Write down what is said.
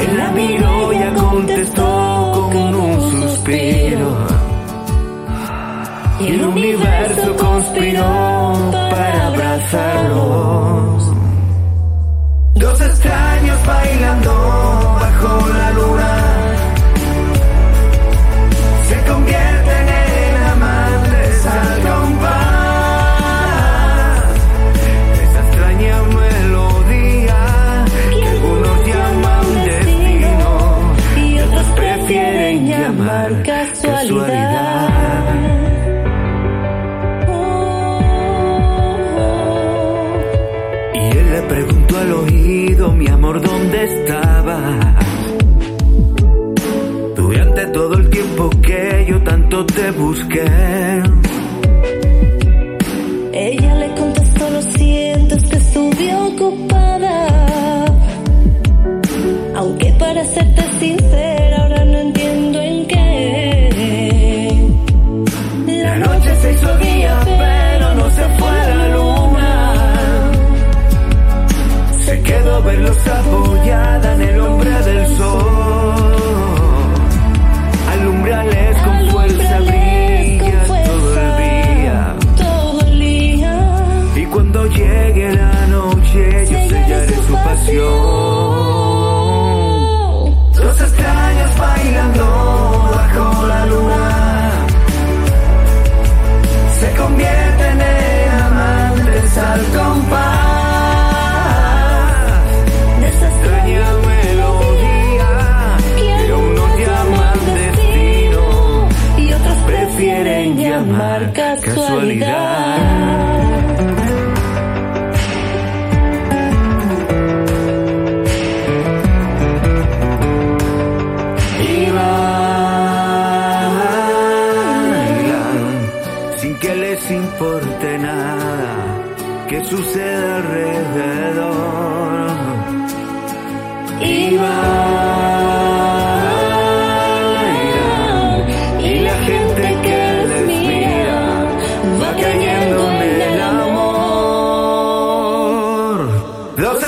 Él la miró y ya contestó con un suspiro. Y el universo conspiró para abrazarlos. Dos extraños bailando bajo la luna. Se convierten preguntó al oído, mi amor, ¿dónde estabas? Durante todo el tiempo que yo tanto te busqué. Apoyada en el hombre del sol. Alumbrales con fuerza, brilla todo el día. Todo el día. Y cuando llegue la noche, yo sellaré su pasión. casualidad. casualidad. importe nada que suceda alrededor. Los